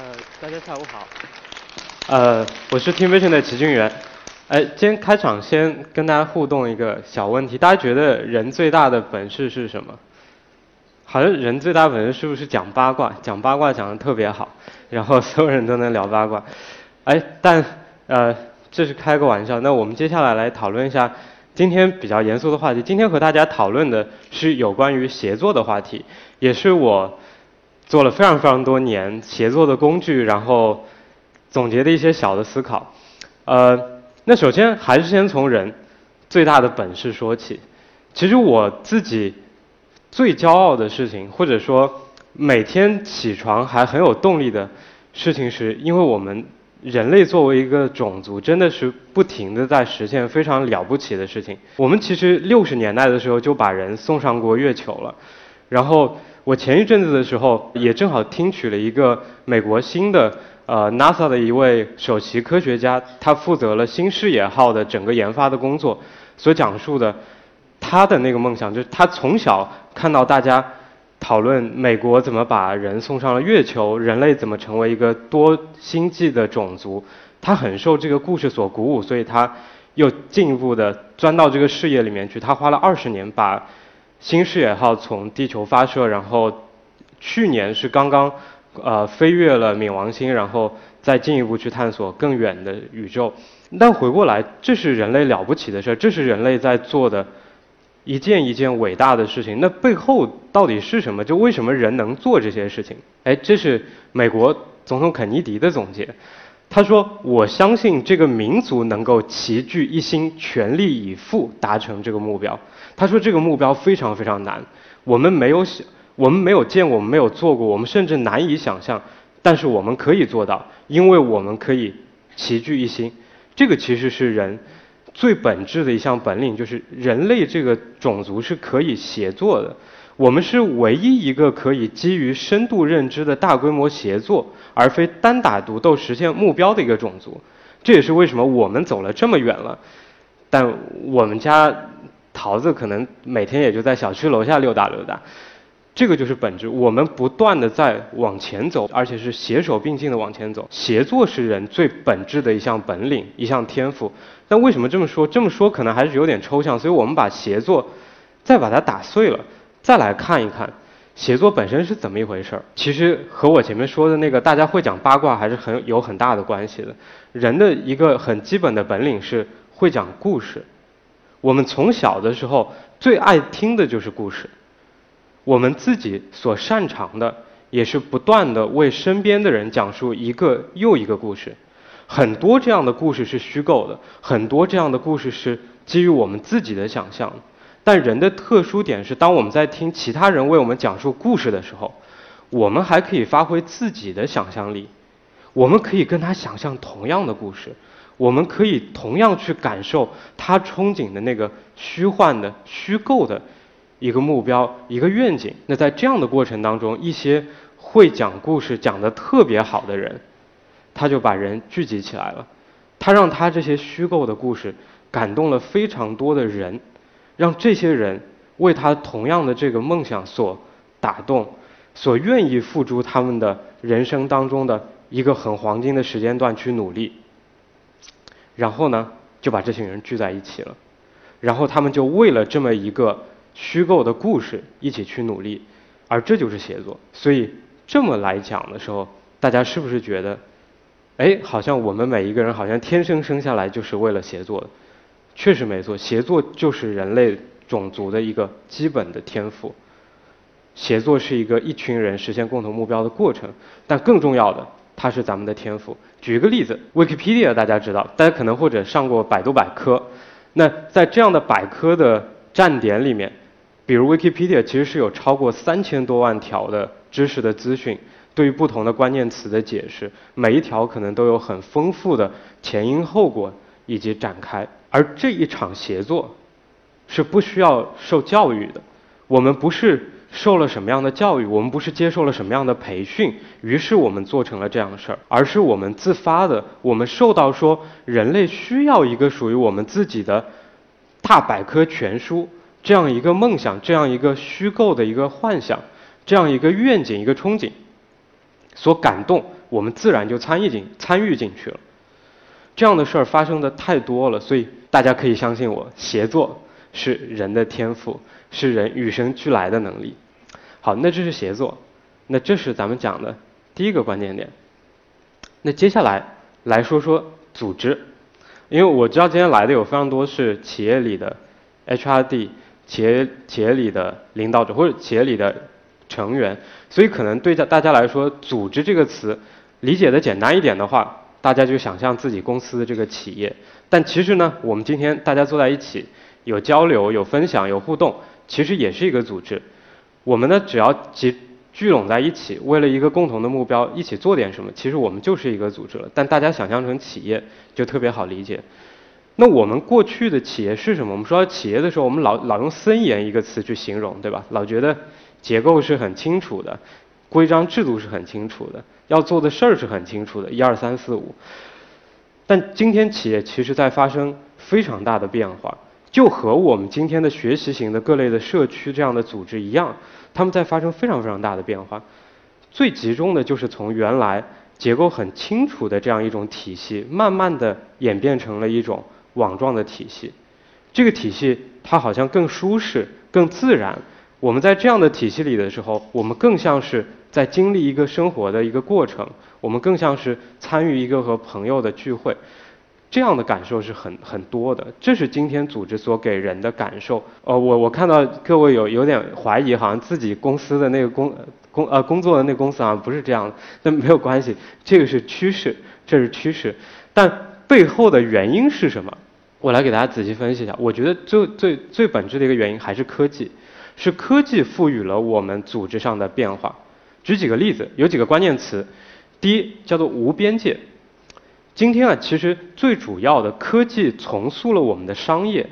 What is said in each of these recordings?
呃，大家下午好。呃，我是 Team Vision 的齐俊元。哎，今天开场先跟大家互动一个小问题，大家觉得人最大的本事是什么？好像人最大本事是不是讲八卦？讲八卦讲的特别好，然后所有人都能聊八卦。哎，但呃，这是开个玩笑。那我们接下来来讨论一下今天比较严肃的话题。今天和大家讨论的是有关于协作的话题，也是我。做了非常非常多年协作的工具，然后总结的一些小的思考。呃，那首先还是先从人最大的本事说起。其实我自己最骄傲的事情，或者说每天起床还很有动力的事情，是因为我们人类作为一个种族，真的是不停的在实现非常了不起的事情。我们其实六十年代的时候就把人送上过月球了，然后。我前一阵子的时候，也正好听取了一个美国新的呃 NASA 的一位首席科学家，他负责了新视野号的整个研发的工作，所讲述的他的那个梦想，就是他从小看到大家讨论美国怎么把人送上了月球，人类怎么成为一个多星际的种族，他很受这个故事所鼓舞，所以他又进一步的钻到这个事业里面去，他花了二十年把。新视野号从地球发射，然后去年是刚刚呃飞越了冥王星，然后再进一步去探索更远的宇宙。但回过来，这是人类了不起的事儿，这是人类在做的一件一件伟大的事情。那背后到底是什么？就为什么人能做这些事情？哎，这是美国总统肯尼迪的总结。他说：“我相信这个民族能够齐聚一心，全力以赴达成这个目标。”他说：“这个目标非常非常难，我们没有想，我们没有见过，我们没有做过，我们甚至难以想象。但是我们可以做到，因为我们可以齐聚一心。这个其实是人最本质的一项本领，就是人类这个种族是可以协作的。我们是唯一一个可以基于深度认知的大规模协作，而非单打独斗实现目标的一个种族。这也是为什么我们走了这么远了，但我们家。”桃子可能每天也就在小区楼下溜达溜达，这个就是本质。我们不断的在往前走，而且是携手并进的往前走。协作是人最本质的一项本领，一项天赋。但为什么这么说？这么说可能还是有点抽象。所以我们把协作再把它打碎了，再来看一看协作本身是怎么一回事儿。其实和我前面说的那个大家会讲八卦还是很有很大的关系的。人的一个很基本的本领是会讲故事。我们从小的时候最爱听的就是故事，我们自己所擅长的也是不断的为身边的人讲述一个又一个故事。很多这样的故事是虚构的，很多这样的故事是基于我们自己的想象。但人的特殊点是，当我们在听其他人为我们讲述故事的时候，我们还可以发挥自己的想象力，我们可以跟他想象同样的故事。我们可以同样去感受他憧憬的那个虚幻的、虚构的一个目标、一个愿景。那在这样的过程当中，一些会讲故事、讲得特别好的人，他就把人聚集起来了。他让他这些虚构的故事感动了非常多的人，让这些人为他同样的这个梦想所打动，所愿意付出他们的人生当中的一个很黄金的时间段去努力。然后呢，就把这群人聚在一起了，然后他们就为了这么一个虚构的故事一起去努力，而这就是协作。所以这么来讲的时候，大家是不是觉得，哎，好像我们每一个人好像天生生下来就是为了协作的？确实没错，协作就是人类种族的一个基本的天赋。协作是一个一群人实现共同目标的过程，但更重要的。它是咱们的天赋。举一个例子，Wikipedia 大家知道，大家可能或者上过百度百科。那在这样的百科的站点里面，比如 Wikipedia 其实是有超过三千多万条的知识的资讯，对于不同的关键词的解释，每一条可能都有很丰富的前因后果以及展开。而这一场协作是不需要受教育的，我们不是。受了什么样的教育？我们不是接受了什么样的培训，于是我们做成了这样的事儿，而是我们自发的。我们受到说，人类需要一个属于我们自己的大百科全书，这样一个梦想，这样一个虚构的一个幻想，这样一个愿景，一个憧憬，所感动，我们自然就参与进参与进去了。这样的事儿发生的太多了，所以大家可以相信我，协作是人的天赋，是人与生俱来的能力。好，那这是协作，那这是咱们讲的第一个关键点。那接下来来说说组织，因为我知道今天来的有非常多是企业里的 HRD，企业企业里的领导者或者企业里的成员，所以可能对大大家来说，组织这个词理解的简单一点的话，大家就想象自己公司的这个企业。但其实呢，我们今天大家坐在一起，有交流、有分享、有互动，其实也是一个组织。我们呢，只要集聚拢在一起，为了一个共同的目标，一起做点什么，其实我们就是一个组织了。但大家想象成企业，就特别好理解。那我们过去的企业是什么？我们说到企业的时候，我们老老用森严一个词去形容，对吧？老觉得结构是很清楚的，规章制度是很清楚的，要做的事儿是很清楚的，一二三四五。但今天企业其实在发生非常大的变化。就和我们今天的学习型的各类的社区这样的组织一样，他们在发生非常非常大的变化。最集中的就是从原来结构很清楚的这样一种体系，慢慢的演变成了一种网状的体系。这个体系它好像更舒适、更自然。我们在这样的体系里的时候，我们更像是在经历一个生活的一个过程，我们更像是参与一个和朋友的聚会。这样的感受是很很多的，这是今天组织所给人的感受。呃，我我看到各位有有点怀疑，好像自己公司的那个工工呃工作的那公司好像不是这样，那没有关系，这个是趋势，这是趋势。但背后的原因是什么？我来给大家仔细分析一下。我觉得最最最本质的一个原因还是科技，是科技赋予了我们组织上的变化。举几个例子，有几个关键词，第一叫做无边界。今天啊，其实最主要的科技重塑了我们的商业。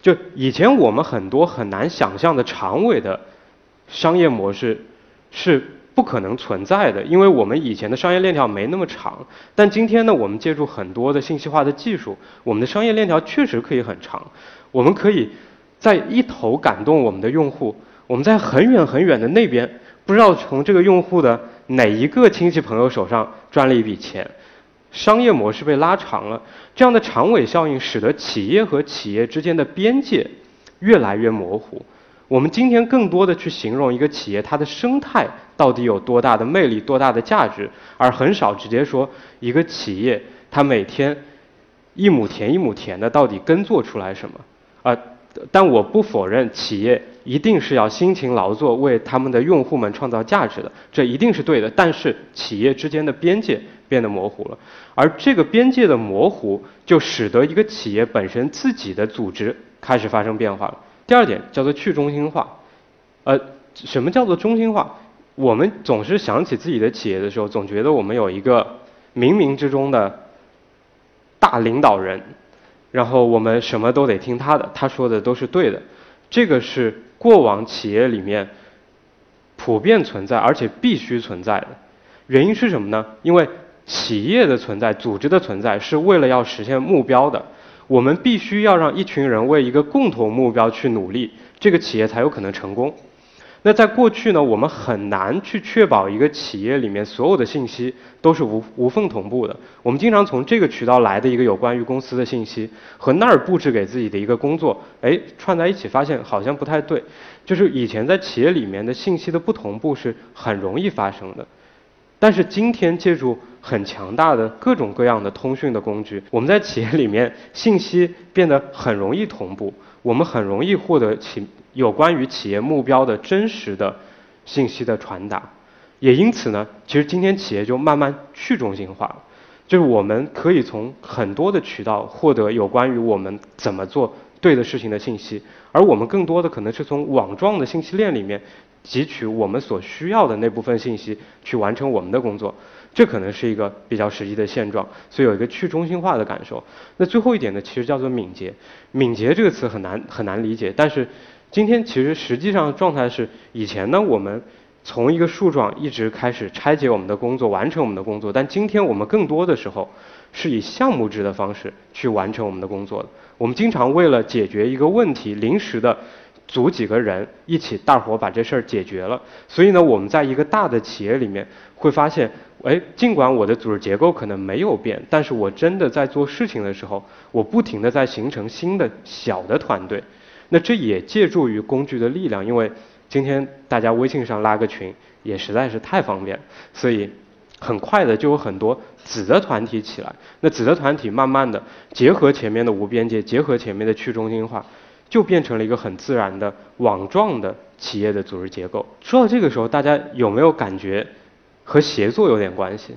就以前我们很多很难想象的长尾的商业模式是不可能存在的，因为我们以前的商业链条没那么长。但今天呢，我们借助很多的信息化的技术，我们的商业链条确实可以很长。我们可以在一头感动我们的用户，我们在很远很远的那边，不知道从这个用户的哪一个亲戚朋友手上赚了一笔钱。商业模式被拉长了，这样的长尾效应使得企业和企业之间的边界越来越模糊。我们今天更多的去形容一个企业它的生态到底有多大的魅力、多大的价值，而很少直接说一个企业它每天一亩田一亩田的到底耕作出来什么。啊，但我不否认企业一定是要辛勤劳作为他们的用户们创造价值的，这一定是对的。但是企业之间的边界。变得模糊了，而这个边界的模糊，就使得一个企业本身自己的组织开始发生变化了。第二点叫做去中心化，呃，什么叫做中心化？我们总是想起自己的企业的时候，总觉得我们有一个冥冥之中的大领导人，然后我们什么都得听他的，他说的都是对的。这个是过往企业里面普遍存在，而且必须存在的。原因是什么呢？因为企业的存在，组织的存在，是为了要实现目标的。我们必须要让一群人为一个共同目标去努力，这个企业才有可能成功。那在过去呢，我们很难去确保一个企业里面所有的信息都是无无缝同步的。我们经常从这个渠道来的一个有关于公司的信息，和那儿布置给自己的一个工作，哎，串在一起，发现好像不太对。就是以前在企业里面的信息的不同步是很容易发生的。但是今天借助很强大的各种各样的通讯的工具，我们在企业里面信息变得很容易同步，我们很容易获得企有关于企业目标的真实的信息的传达，也因此呢，其实今天企业就慢慢去中心化了，就是我们可以从很多的渠道获得有关于我们怎么做对的事情的信息，而我们更多的可能是从网状的信息链里面。汲取我们所需要的那部分信息，去完成我们的工作，这可能是一个比较实际的现状，所以有一个去中心化的感受。那最后一点呢，其实叫做敏捷。敏捷这个词很难很难理解，但是今天其实实际上状态是，以前呢我们从一个树状一直开始拆解我们的工作，完成我们的工作，但今天我们更多的时候是以项目制的方式去完成我们的工作的。我们经常为了解决一个问题，临时的。组几个人一起，大伙把这事儿解决了。所以呢，我们在一个大的企业里面会发现，哎，尽管我的组织结构可能没有变，但是我真的在做事情的时候，我不停的在形成新的小的团队。那这也借助于工具的力量，因为今天大家微信上拉个群也实在是太方便，所以很快的就有很多子的团体起来。那子的团体慢慢的结合前面的无边界，结合前面的去中心化。就变成了一个很自然的网状的企业的组织结构。说到这个时候，大家有没有感觉和协作有点关系？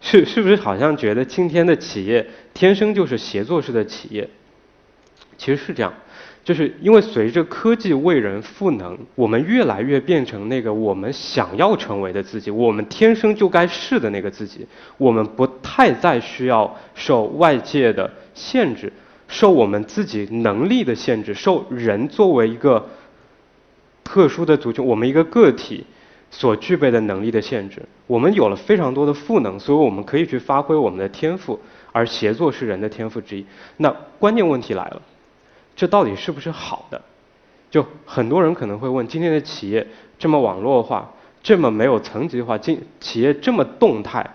是是不是好像觉得今天的企业天生就是协作式的企业？其实是这样，就是因为随着科技为人赋能，我们越来越变成那个我们想要成为的自己，我们天生就该是的那个自己，我们不太再需要受外界的限制。受我们自己能力的限制，受人作为一个特殊的族群，我们一个个体所具备的能力的限制，我们有了非常多的赋能，所以我们可以去发挥我们的天赋，而协作是人的天赋之一。那关键问题来了，这到底是不是好的？就很多人可能会问：今天的企业这么网络化，这么没有层级化，今企业这么动态，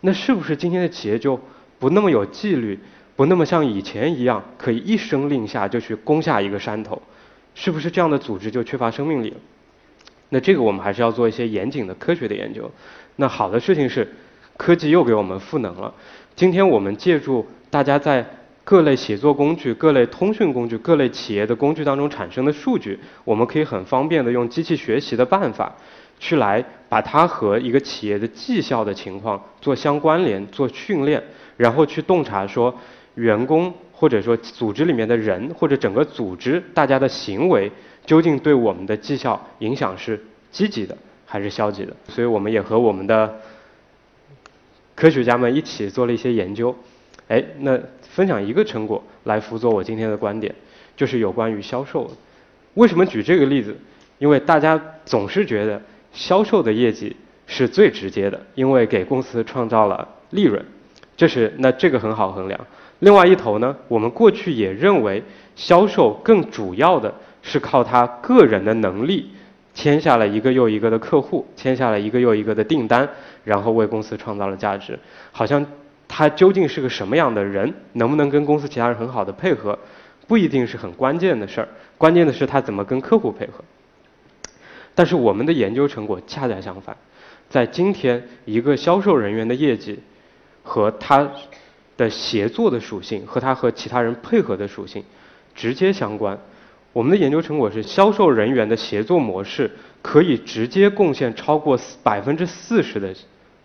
那是不是今天的企业就不那么有纪律？不那么像以前一样，可以一声令下就去攻下一个山头，是不是这样的组织就缺乏生命力了？那这个我们还是要做一些严谨的科学的研究。那好的事情是，科技又给我们赋能了。今天我们借助大家在各类写作工具、各类通讯工具、各类企业的工具当中产生的数据，我们可以很方便的用机器学习的办法，去来把它和一个企业的绩效的情况做相关联、做训练，然后去洞察说。员工或者说组织里面的人或者整个组织大家的行为究竟对我们的绩效影响是积极的还是消极的？所以我们也和我们的科学家们一起做了一些研究。哎，那分享一个成果来辅佐我今天的观点，就是有关于销售。为什么举这个例子？因为大家总是觉得销售的业绩是最直接的，因为给公司创造了利润，这是那这个很好衡量。另外一头呢，我们过去也认为销售更主要的是靠他个人的能力签下了一个又一个的客户，签下了一个又一个的订单，然后为公司创造了价值。好像他究竟是个什么样的人，能不能跟公司其他人很好的配合，不一定是很关键的事儿。关键的是他怎么跟客户配合。但是我们的研究成果恰恰相反，在今天一个销售人员的业绩和他。的协作的属性和他和其他人配合的属性直接相关。我们的研究成果是，销售人员的协作模式可以直接贡献超过百分之四十的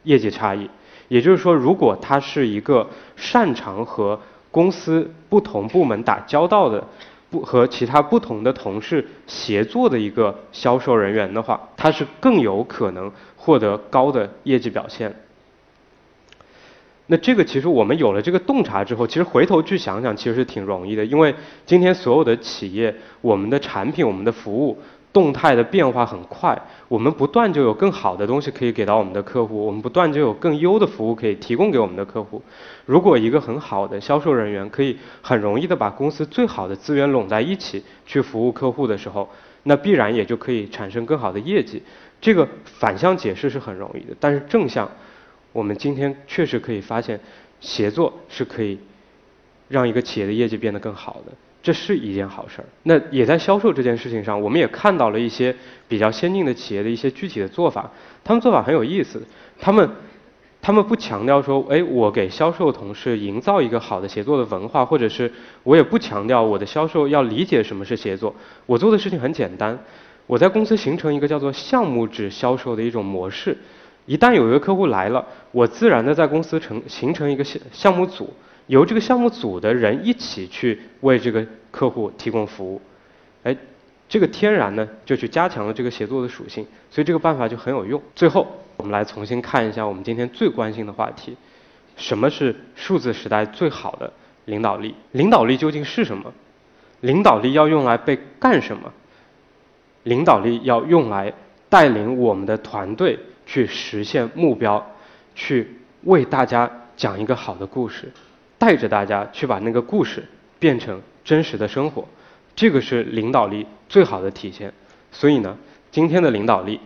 业绩差异。也就是说，如果他是一个擅长和公司不同部门打交道的，不和其他不同的同事协作的一个销售人员的话，他是更有可能获得高的业绩表现。那这个其实我们有了这个洞察之后，其实回头去想想，其实是挺容易的。因为今天所有的企业，我们的产品、我们的服务，动态的变化很快，我们不断就有更好的东西可以给到我们的客户，我们不断就有更优的服务可以提供给我们的客户。如果一个很好的销售人员可以很容易的把公司最好的资源拢在一起去服务客户的时候，那必然也就可以产生更好的业绩。这个反向解释是很容易的，但是正向。我们今天确实可以发现，协作是可以让一个企业的业绩变得更好的，这是一件好事儿。那也在销售这件事情上，我们也看到了一些比较先进的企业的一些具体的做法。他们做法很有意思，他们他们不强调说，哎，我给销售同事营造一个好的协作的文化，或者是我也不强调我的销售要理解什么是协作。我做的事情很简单，我在公司形成一个叫做项目制销售的一种模式。一旦有一个客户来了，我自然的在公司成形成一个项项目组，由这个项目组的人一起去为这个客户提供服务，哎，这个天然呢就去加强了这个协作的属性，所以这个办法就很有用。最后，我们来重新看一下我们今天最关心的话题：什么是数字时代最好的领导力？领导力究竟是什么？领导力要用来被干什么？领导力要用来带领我们的团队。去实现目标，去为大家讲一个好的故事，带着大家去把那个故事变成真实的生活。这个是领导力最好的体现。所以呢，今天的领导力，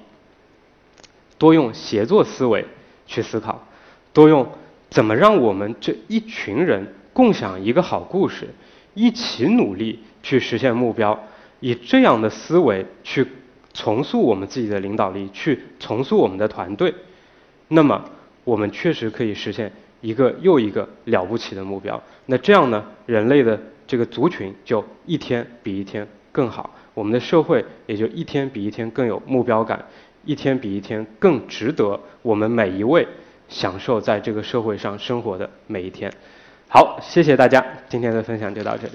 多用协作思维去思考，多用怎么让我们这一群人共享一个好故事，一起努力去实现目标，以这样的思维去重塑我们自己的领导力，去重塑我们的团队，那么我们确实可以实现一个又一个了不起的目标。那这样呢，人类的这个族群就一天比一天更好。我们的社会也就一天比一天更有目标感，一天比一天更值得我们每一位享受在这个社会上生活的每一天。好，谢谢大家，今天的分享就到这里。